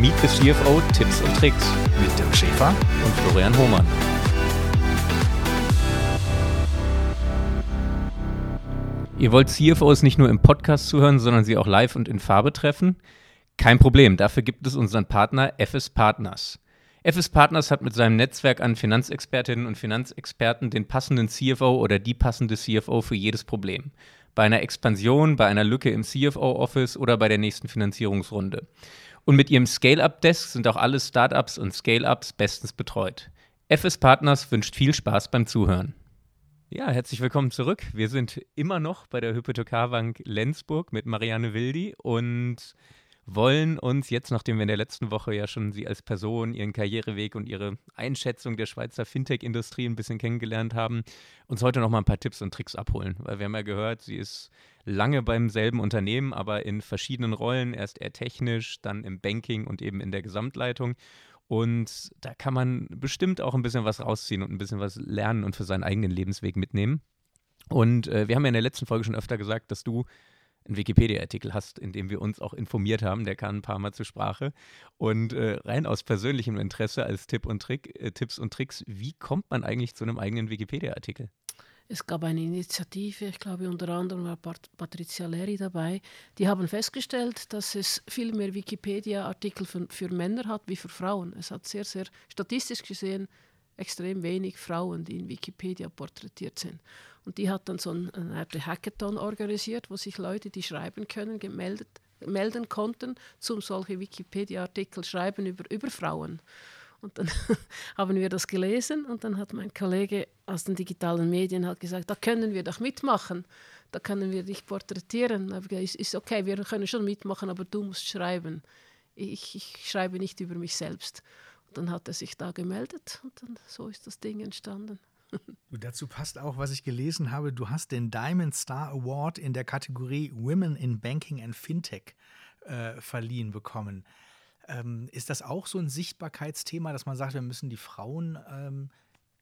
Meet the CFO Tipps und Tricks mit Dirk Schäfer und Florian Hohmann. Ihr wollt CFOs nicht nur im Podcast zuhören, sondern sie auch live und in Farbe treffen? Kein Problem, dafür gibt es unseren Partner FS Partners. FS Partners hat mit seinem Netzwerk an Finanzexpertinnen und Finanzexperten den passenden CFO oder die passende CFO für jedes Problem. Bei einer Expansion, bei einer Lücke im CFO-Office oder bei der nächsten Finanzierungsrunde. Und mit ihrem Scale-Up-Desk sind auch alle Startups und Scale-Ups bestens betreut. FS Partners wünscht viel Spaß beim Zuhören. Ja, herzlich willkommen zurück. Wir sind immer noch bei der Hypothekarbank Lenzburg mit Marianne Wildi und wollen uns jetzt, nachdem wir in der letzten Woche ja schon sie als Person, ihren Karriereweg und ihre Einschätzung der Schweizer Fintech-Industrie ein bisschen kennengelernt haben, uns heute noch mal ein paar Tipps und Tricks abholen. Weil wir haben ja gehört, sie ist lange beim selben Unternehmen, aber in verschiedenen Rollen, erst eher technisch, dann im Banking und eben in der Gesamtleitung. Und da kann man bestimmt auch ein bisschen was rausziehen und ein bisschen was lernen und für seinen eigenen Lebensweg mitnehmen. Und äh, wir haben ja in der letzten Folge schon öfter gesagt, dass du einen Wikipedia-Artikel hast, in dem wir uns auch informiert haben. Der kam ein paar Mal zur Sprache. Und äh, rein aus persönlichem Interesse als Tipp und Trick, äh, Tipps und Tricks, wie kommt man eigentlich zu einem eigenen Wikipedia-Artikel? Es gab eine Initiative, ich glaube unter anderem war Pat Patricia Leri dabei, die haben festgestellt, dass es viel mehr Wikipedia-Artikel für, für Männer hat wie für Frauen. Es hat sehr, sehr statistisch gesehen extrem wenig Frauen, die in Wikipedia porträtiert sind. Und die hat dann so eine Art Hackathon organisiert, wo sich Leute, die schreiben können, gemeldet, melden konnten, zum solche Wikipedia-Artikel schreiben über, über Frauen. Und dann haben wir das gelesen und dann hat mein Kollege aus den digitalen Medien hat gesagt, da können wir doch mitmachen, da können wir dich porträtieren. Aber ist, ist okay, wir können schon mitmachen, aber du musst schreiben. Ich, ich schreibe nicht über mich selbst. Dann hat er sich da gemeldet und dann so ist das Ding entstanden. Und dazu passt auch, was ich gelesen habe. Du hast den Diamond Star Award in der Kategorie Women in Banking and Fintech äh, verliehen bekommen. Ähm, ist das auch so ein Sichtbarkeitsthema, dass man sagt, wir müssen die Frauen ähm,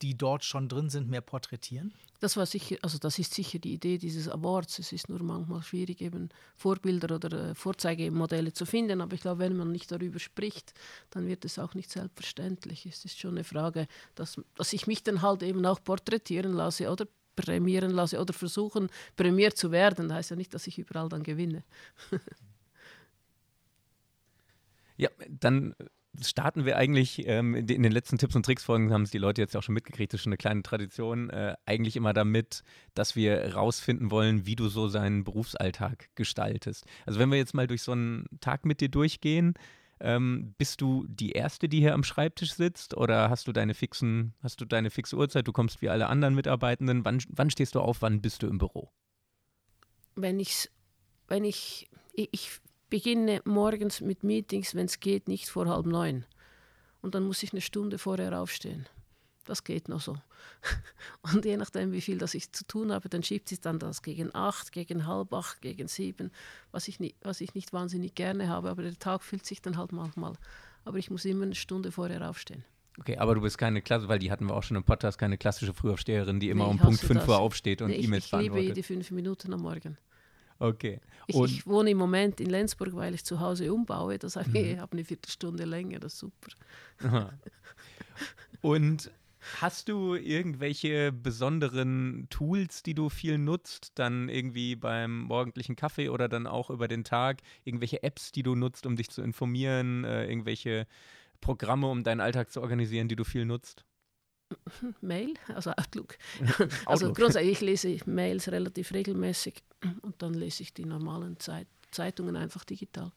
die dort schon drin sind, mehr porträtieren? Das war sicher, also das ist sicher die Idee dieses Awards. Es ist nur manchmal schwierig, eben Vorbilder oder äh, Vorzeigemodelle zu finden. Aber ich glaube, wenn man nicht darüber spricht, dann wird es auch nicht selbstverständlich. Es ist schon eine Frage, dass, dass ich mich dann halt eben auch porträtieren lasse oder prämieren lasse oder versuchen, prämiert zu werden. Das heißt ja nicht, dass ich überall dann gewinne. ja, dann starten wir eigentlich ähm, in den letzten Tipps und Tricks-Folgen, haben es die Leute jetzt auch schon mitgekriegt, das ist schon eine kleine Tradition, äh, eigentlich immer damit, dass wir rausfinden wollen, wie du so seinen Berufsalltag gestaltest. Also wenn wir jetzt mal durch so einen Tag mit dir durchgehen, ähm, bist du die Erste, die hier am Schreibtisch sitzt oder hast du deine fixen, hast du deine fixe Uhrzeit, du kommst wie alle anderen Mitarbeitenden, wann, wann stehst du auf, wann bist du im Büro? Wenn ich, wenn ich, ich beginne morgens mit Meetings, wenn es geht, nicht vor halb neun. Und dann muss ich eine Stunde vorher aufstehen. Das geht noch so. Und je nachdem, wie viel das ich zu tun habe, dann schiebt sich dann das gegen acht, gegen halb acht, gegen sieben, was ich, nicht, was ich nicht wahnsinnig gerne habe. Aber der Tag fühlt sich dann halt manchmal. Aber ich muss immer eine Stunde vorher aufstehen. Okay, aber du bist keine Klasse, weil die hatten wir auch schon im Podcast, keine klassische Frühaufsteherin, die immer nee, um Punkt 5 Uhr aufsteht und nee, E-Mails beantwortet. Ich liebe jede fünf Minuten am Morgen. Okay. Ich, ich, wohne im Moment in Lenzburg, weil ich zu Hause umbaue. Das heißt, mhm. ich habe eine Viertelstunde länger, das ist super. Und hast du irgendwelche besonderen Tools, die du viel nutzt, dann irgendwie beim morgendlichen Kaffee oder dann auch über den Tag, irgendwelche Apps, die du nutzt, um dich zu informieren, äh, irgendwelche Programme, um deinen Alltag zu organisieren, die du viel nutzt? Mail, also Outlook. also grundsätzlich, ich lese Mails relativ regelmäßig und dann lese ich die normalen Zeit Zeitungen einfach digital.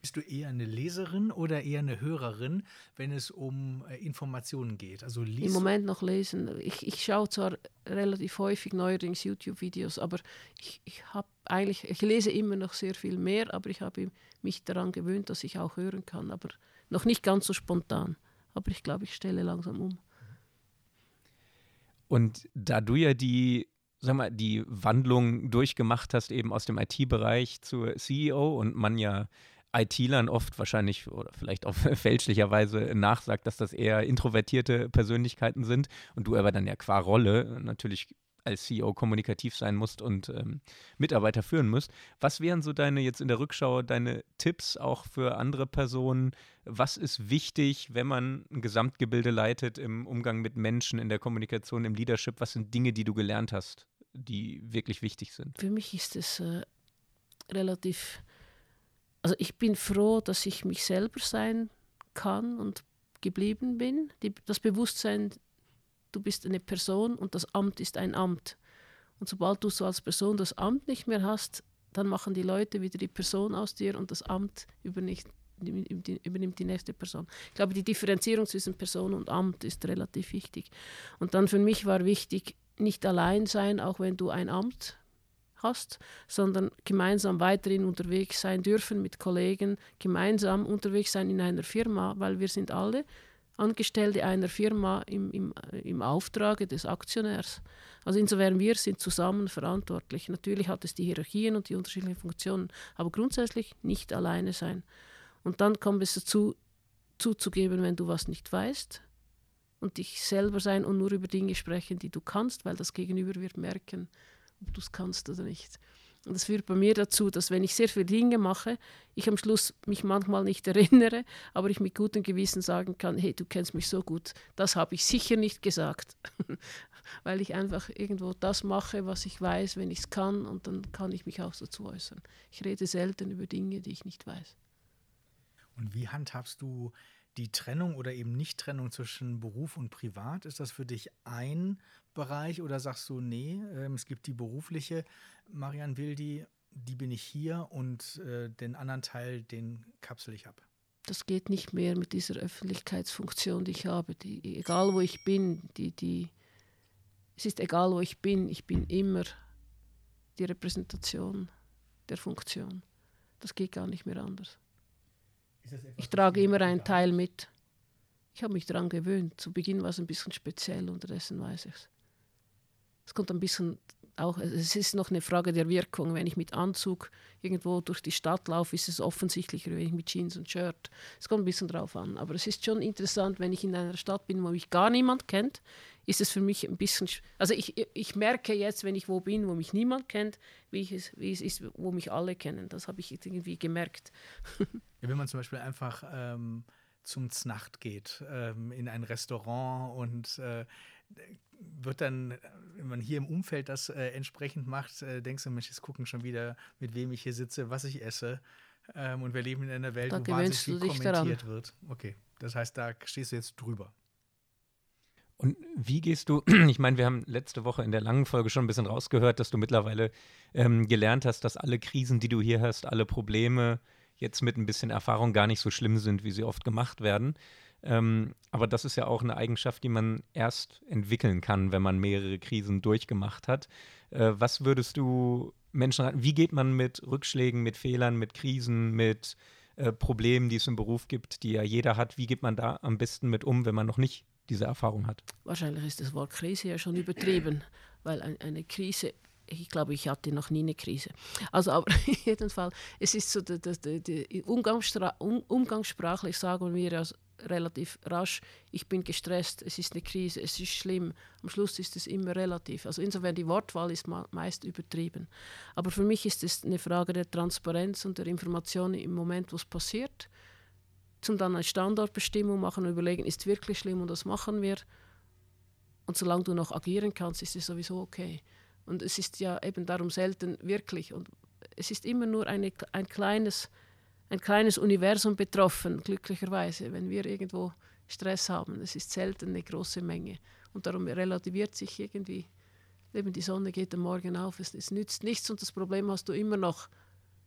Bist du eher eine Leserin oder eher eine Hörerin, wenn es um äh, Informationen geht? Also Im Moment noch lesen. Ich, ich schaue zwar relativ häufig neuerdings YouTube-Videos, aber ich, ich habe eigentlich, ich lese immer noch sehr viel mehr, aber ich habe mich daran gewöhnt, dass ich auch hören kann, aber noch nicht ganz so spontan. Aber ich glaube, ich stelle langsam um. Und da du ja die, sag mal, die Wandlung durchgemacht hast, eben aus dem IT-Bereich zur CEO und man ja IT-Lern oft wahrscheinlich oder vielleicht auch fälschlicherweise nachsagt, dass das eher introvertierte Persönlichkeiten sind und du aber dann ja qua Rolle natürlich als CEO kommunikativ sein musst und ähm, Mitarbeiter führen musst. Was wären so deine jetzt in der Rückschau deine Tipps auch für andere Personen? Was ist wichtig, wenn man ein Gesamtgebilde leitet im Umgang mit Menschen, in der Kommunikation, im Leadership? Was sind Dinge, die du gelernt hast, die wirklich wichtig sind? Für mich ist es äh, relativ, also ich bin froh, dass ich mich selber sein kann und geblieben bin. Die, das Bewusstsein, du bist eine Person und das Amt ist ein Amt. Und sobald du so als Person das Amt nicht mehr hast, dann machen die Leute wieder die Person aus dir und das Amt übernimmt, übernimmt die nächste Person. Ich glaube, die Differenzierung zwischen Person und Amt ist relativ wichtig. Und dann für mich war wichtig, nicht allein sein, auch wenn du ein Amt hast, sondern gemeinsam weiterhin unterwegs sein dürfen mit Kollegen, gemeinsam unterwegs sein in einer Firma, weil wir sind alle Angestellte einer Firma im, im, im Auftrage des Aktionärs. Also insofern wir sind zusammen verantwortlich. Natürlich hat es die Hierarchien und die unterschiedlichen Funktionen, aber grundsätzlich nicht alleine sein. Und dann kommt es dazu, zuzugeben, wenn du was nicht weißt und dich selber sein und nur über Dinge sprechen, die du kannst, weil das Gegenüber wird merken, ob du es kannst oder nicht. Und das führt bei mir dazu, dass wenn ich sehr viele Dinge mache, ich am Schluss mich manchmal nicht erinnere, aber ich mit gutem Gewissen sagen kann, hey, du kennst mich so gut, das habe ich sicher nicht gesagt, weil ich einfach irgendwo das mache, was ich weiß, wenn ich es kann und dann kann ich mich auch dazu äußern. Ich rede selten über Dinge, die ich nicht weiß. Und wie handhabst du die Trennung oder eben Nicht-Trennung zwischen Beruf und Privat? Ist das für dich ein Bereich oder sagst du, nee, ähm, es gibt die berufliche Marianne Wildi, die bin ich hier und äh, den anderen Teil, den kapsel ich ab? Das geht nicht mehr mit dieser Öffentlichkeitsfunktion, die ich habe. Die, egal wo ich bin, die, die, es ist egal wo ich bin, ich bin immer die Repräsentation der Funktion. Das geht gar nicht mehr anders. Ich trage immer einen Teil mit. Ich habe mich daran gewöhnt. Zu Beginn war es ein bisschen speziell, unterdessen weiß ich es. Es kommt ein bisschen auch, es ist noch eine Frage der Wirkung. Wenn ich mit Anzug irgendwo durch die Stadt laufe, ist es offensichtlicher, wenn ich mit Jeans und Shirt. Es kommt ein bisschen drauf an. Aber es ist schon interessant, wenn ich in einer Stadt bin, wo mich gar niemand kennt, ist es für mich ein bisschen. Also ich, ich merke jetzt, wenn ich wo bin, wo mich niemand kennt, wie, ich es, wie es ist, wo mich alle kennen. Das habe ich irgendwie gemerkt. Ja, wenn man zum Beispiel einfach ähm, zum Znacht geht, ähm, in ein Restaurant und äh, wird dann, wenn man hier im Umfeld das äh, entsprechend macht, äh, denkst du, Mensch, jetzt gucken schon wieder, mit wem ich hier sitze, was ich esse. Ähm, und wir leben in einer Welt, da wo wahnsinnig viel kommentiert daran. wird. Okay, das heißt, da stehst du jetzt drüber. Und wie gehst du, ich meine, wir haben letzte Woche in der langen Folge schon ein bisschen rausgehört, dass du mittlerweile ähm, gelernt hast, dass alle Krisen, die du hier hast, alle Probleme jetzt mit ein bisschen Erfahrung gar nicht so schlimm sind, wie sie oft gemacht werden. Ähm, aber das ist ja auch eine Eigenschaft, die man erst entwickeln kann, wenn man mehrere Krisen durchgemacht hat. Äh, was würdest du Menschen raten? Wie geht man mit Rückschlägen, mit Fehlern, mit Krisen, mit äh, Problemen, die es im Beruf gibt, die ja jeder hat? Wie geht man da am besten mit um, wenn man noch nicht diese Erfahrung hat? Wahrscheinlich ist das Wort Krise ja schon übertrieben, weil ein, eine Krise ich glaube, ich hatte noch nie eine Krise. Also, aber in jedem Fall, es ist so, die, die, die umgangssprachlich sagen wir also relativ rasch, ich bin gestresst, es ist eine Krise, es ist schlimm. Am Schluss ist es immer relativ. Also insofern die Wortwahl ist meist übertrieben. Aber für mich ist es eine Frage der Transparenz und der Information im Moment, was passiert. Zum dann eine Standortbestimmung machen und überlegen, ist wirklich schlimm und das machen wir. Und solange du noch agieren kannst, ist es sowieso okay. Und es ist ja eben darum selten wirklich. Und es ist immer nur eine, ein, kleines, ein kleines Universum betroffen, glücklicherweise, wenn wir irgendwo Stress haben. Es ist selten eine große Menge. Und darum relativiert sich irgendwie, eben die Sonne geht am Morgen auf, es, es nützt nichts und das Problem hast du immer noch.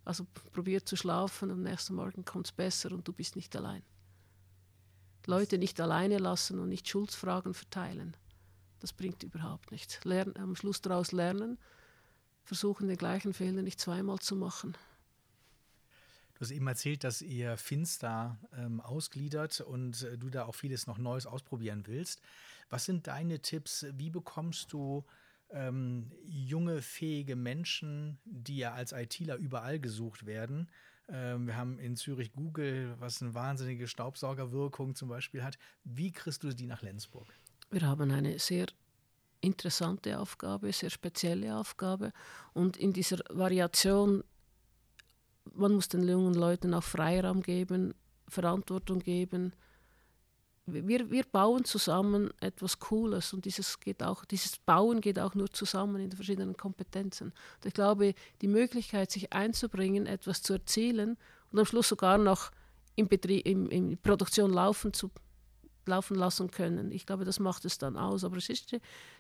Also probier zu schlafen und am nächsten Morgen kommt es besser und du bist nicht allein. Leute nicht alleine lassen und nicht Schuldfragen verteilen. Das bringt überhaupt nichts. Lern, am Schluss daraus lernen, versuchen den gleichen Fehler nicht zweimal zu machen. Du hast eben erzählt, dass ihr Finster ähm, ausgliedert und äh, du da auch vieles noch Neues ausprobieren willst. Was sind deine Tipps? Wie bekommst du ähm, junge, fähige Menschen, die ja als ITler überall gesucht werden? Ähm, wir haben in Zürich Google, was eine wahnsinnige Staubsaugerwirkung zum Beispiel hat. Wie kriegst du die nach Lenzburg? Wir haben eine sehr interessante Aufgabe, sehr spezielle Aufgabe. Und in dieser Variation, man muss den jungen Leuten auch Freiraum geben, Verantwortung geben. Wir, wir bauen zusammen etwas Cooles und dieses, geht auch, dieses Bauen geht auch nur zusammen in den verschiedenen Kompetenzen. Und ich glaube, die Möglichkeit, sich einzubringen, etwas zu erzielen und am Schluss sogar noch in, Betrieb, in, in Produktion laufen zu laufen lassen können. Ich glaube, das macht es dann aus. Aber es ist,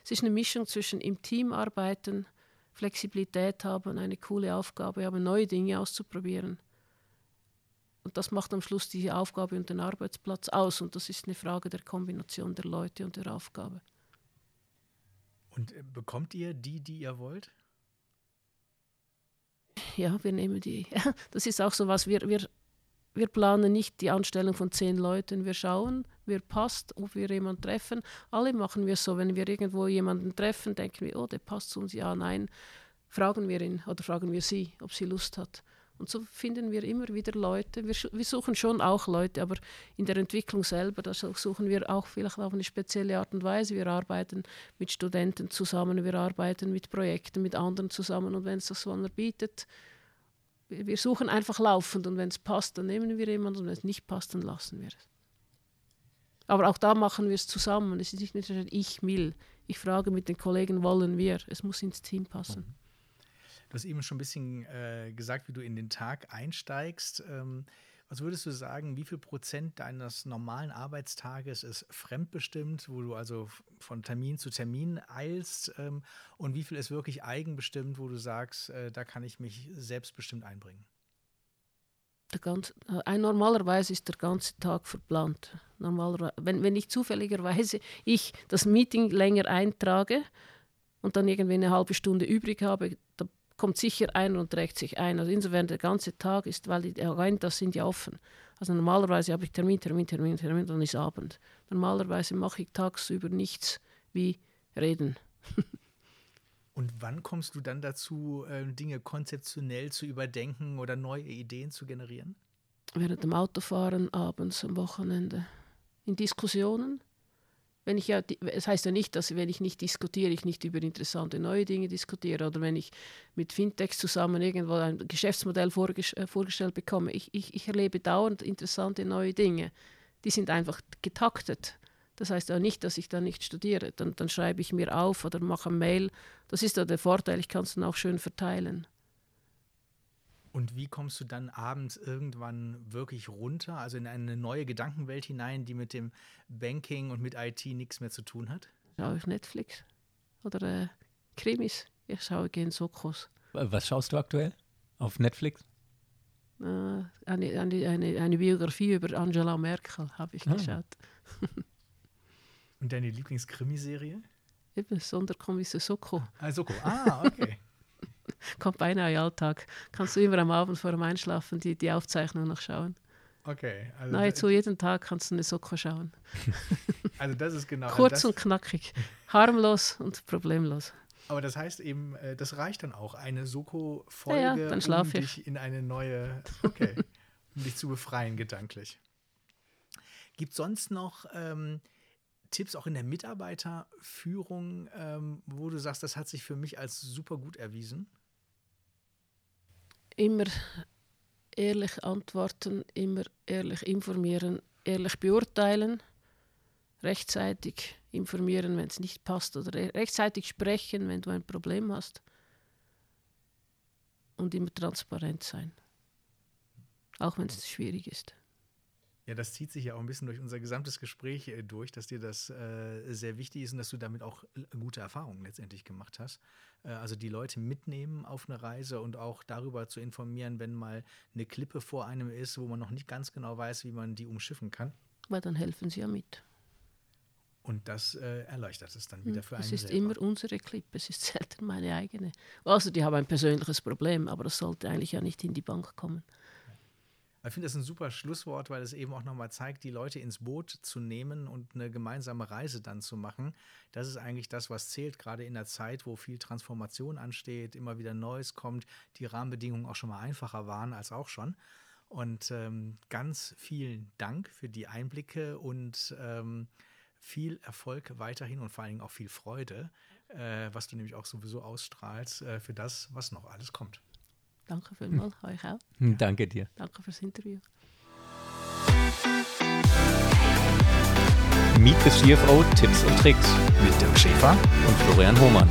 es ist eine Mischung zwischen im Team arbeiten, Flexibilität haben, eine coole Aufgabe haben, neue Dinge auszuprobieren. Und das macht am Schluss die Aufgabe und den Arbeitsplatz aus. Und das ist eine Frage der Kombination der Leute und der Aufgabe. Und äh, bekommt ihr die, die ihr wollt? Ja, wir nehmen die. Das ist auch so was, wir, wir wir planen nicht die Anstellung von zehn Leuten. Wir schauen, wer passt, ob wir jemanden treffen. Alle machen wir so. Wenn wir irgendwo jemanden treffen, denken wir, oh, der passt zu uns. Ja, nein. Fragen wir ihn oder fragen wir sie, ob sie Lust hat. Und so finden wir immer wieder Leute. Wir, wir suchen schon auch Leute, aber in der Entwicklung selber, da suchen wir auch vielleicht auf eine spezielle Art und Weise. Wir arbeiten mit Studenten zusammen, wir arbeiten mit Projekten, mit anderen zusammen. Und wenn es das so bietet, wir suchen einfach laufend und wenn es passt, dann nehmen wir jemanden und wenn es nicht passt, dann lassen wir es. Aber auch da machen wir es zusammen. Es ist nicht nur ich will. Ich frage mit den Kollegen, wollen wir. Es muss ins Team passen. Du hast eben schon ein bisschen äh, gesagt, wie du in den Tag einsteigst. Ähm, was würdest du sagen, wie viel Prozent deines normalen Arbeitstages ist fremdbestimmt, wo du also von Termin zu Termin eilst ähm, und wie viel ist wirklich eigenbestimmt, wo du sagst, äh, da kann ich mich selbstbestimmt einbringen? Ganze, äh, normalerweise ist der ganze Tag verplant. Normalerweise, wenn, wenn ich zufälligerweise ich das Meeting länger eintrage und dann irgendwie eine halbe Stunde übrig habe, da kommt sicher einer und trägt sich ein. Also insofern der ganze Tag ist, weil die Agendas sind ja offen. Also normalerweise habe ich Termin, Termin, Termin, Termin, dann ist Abend. Normalerweise mache ich tagsüber nichts wie reden. und wann kommst du dann dazu, ähm, Dinge konzeptionell zu überdenken oder neue Ideen zu generieren? Während dem Autofahren, abends, am Wochenende. In Diskussionen wenn ich ja, es heißt ja nicht, dass wenn ich nicht diskutiere, ich nicht über interessante neue Dinge diskutiere oder wenn ich mit Fintechs zusammen irgendwo ein Geschäftsmodell äh, vorgestellt bekomme. Ich, ich, ich erlebe dauernd interessante neue Dinge. Die sind einfach getaktet. Das heißt auch nicht, dass ich da nicht studiere. Dann, dann schreibe ich mir auf oder mache ein Mail. Das ist ja der Vorteil, ich kann es dann auch schön verteilen. Und wie kommst du dann abends irgendwann wirklich runter, also in eine neue Gedankenwelt hinein, die mit dem Banking und mit IT nichts mehr zu tun hat? Schaue ich Netflix oder äh, Krimis. Ich schaue gerne Sokos. Was schaust du aktuell auf Netflix? Äh, eine, eine, eine, eine, Biografie über Angela Merkel habe ich ah. geschaut. und deine Lieblingskrimiserie? Eben, Sonderkommissar Soko. Ah, Soko. Ah, okay. kommt beinahe Alltag. Kannst du immer am Abend vor dem Einschlafen die, die Aufzeichnung noch schauen. Okay. Also Nahezu jeden Tag kannst du eine Soko schauen. Also das ist genau. Kurz also und knackig. Harmlos und problemlos. Aber das heißt eben, äh, das reicht dann auch. Eine Soko-Folge, ja, ja, dann um dich in eine neue, okay, um dich zu befreien gedanklich. Gibt es sonst noch ähm, Tipps auch in der Mitarbeiterführung, ähm, wo du sagst, das hat sich für mich als super gut erwiesen? Immer ehrlich antworten, immer ehrlich informieren, ehrlich beurteilen, rechtzeitig informieren, wenn es nicht passt oder rechtzeitig sprechen, wenn du ein Problem hast und immer transparent sein, auch wenn es schwierig ist. Ja, das zieht sich ja auch ein bisschen durch unser gesamtes Gespräch äh, durch, dass dir das äh, sehr wichtig ist und dass du damit auch gute Erfahrungen letztendlich gemacht hast. Äh, also die Leute mitnehmen auf eine Reise und auch darüber zu informieren, wenn mal eine Klippe vor einem ist, wo man noch nicht ganz genau weiß, wie man die umschiffen kann. Weil dann helfen sie ja mit. Und das äh, erleichtert es dann hm, wieder für einen. Es ist selber. immer unsere Klippe, es ist selten meine eigene. Also die haben ein persönliches Problem, aber das sollte eigentlich ja nicht in die Bank kommen. Ich finde das ein super Schlusswort, weil es eben auch nochmal zeigt, die Leute ins Boot zu nehmen und eine gemeinsame Reise dann zu machen. Das ist eigentlich das, was zählt, gerade in der Zeit, wo viel Transformation ansteht, immer wieder Neues kommt, die Rahmenbedingungen auch schon mal einfacher waren als auch schon. Und ähm, ganz vielen Dank für die Einblicke und ähm, viel Erfolg weiterhin und vor allen Dingen auch viel Freude äh, was du nämlich auch sowieso ausstrahlst, äh, für das, was noch alles kommt. Danke vielmals, euch auch. Hm, Danke dir. Danke fürs Interview. Meet the CFO Tipps und Tricks Mit Dirk Schäfer. und Florian Hohmann.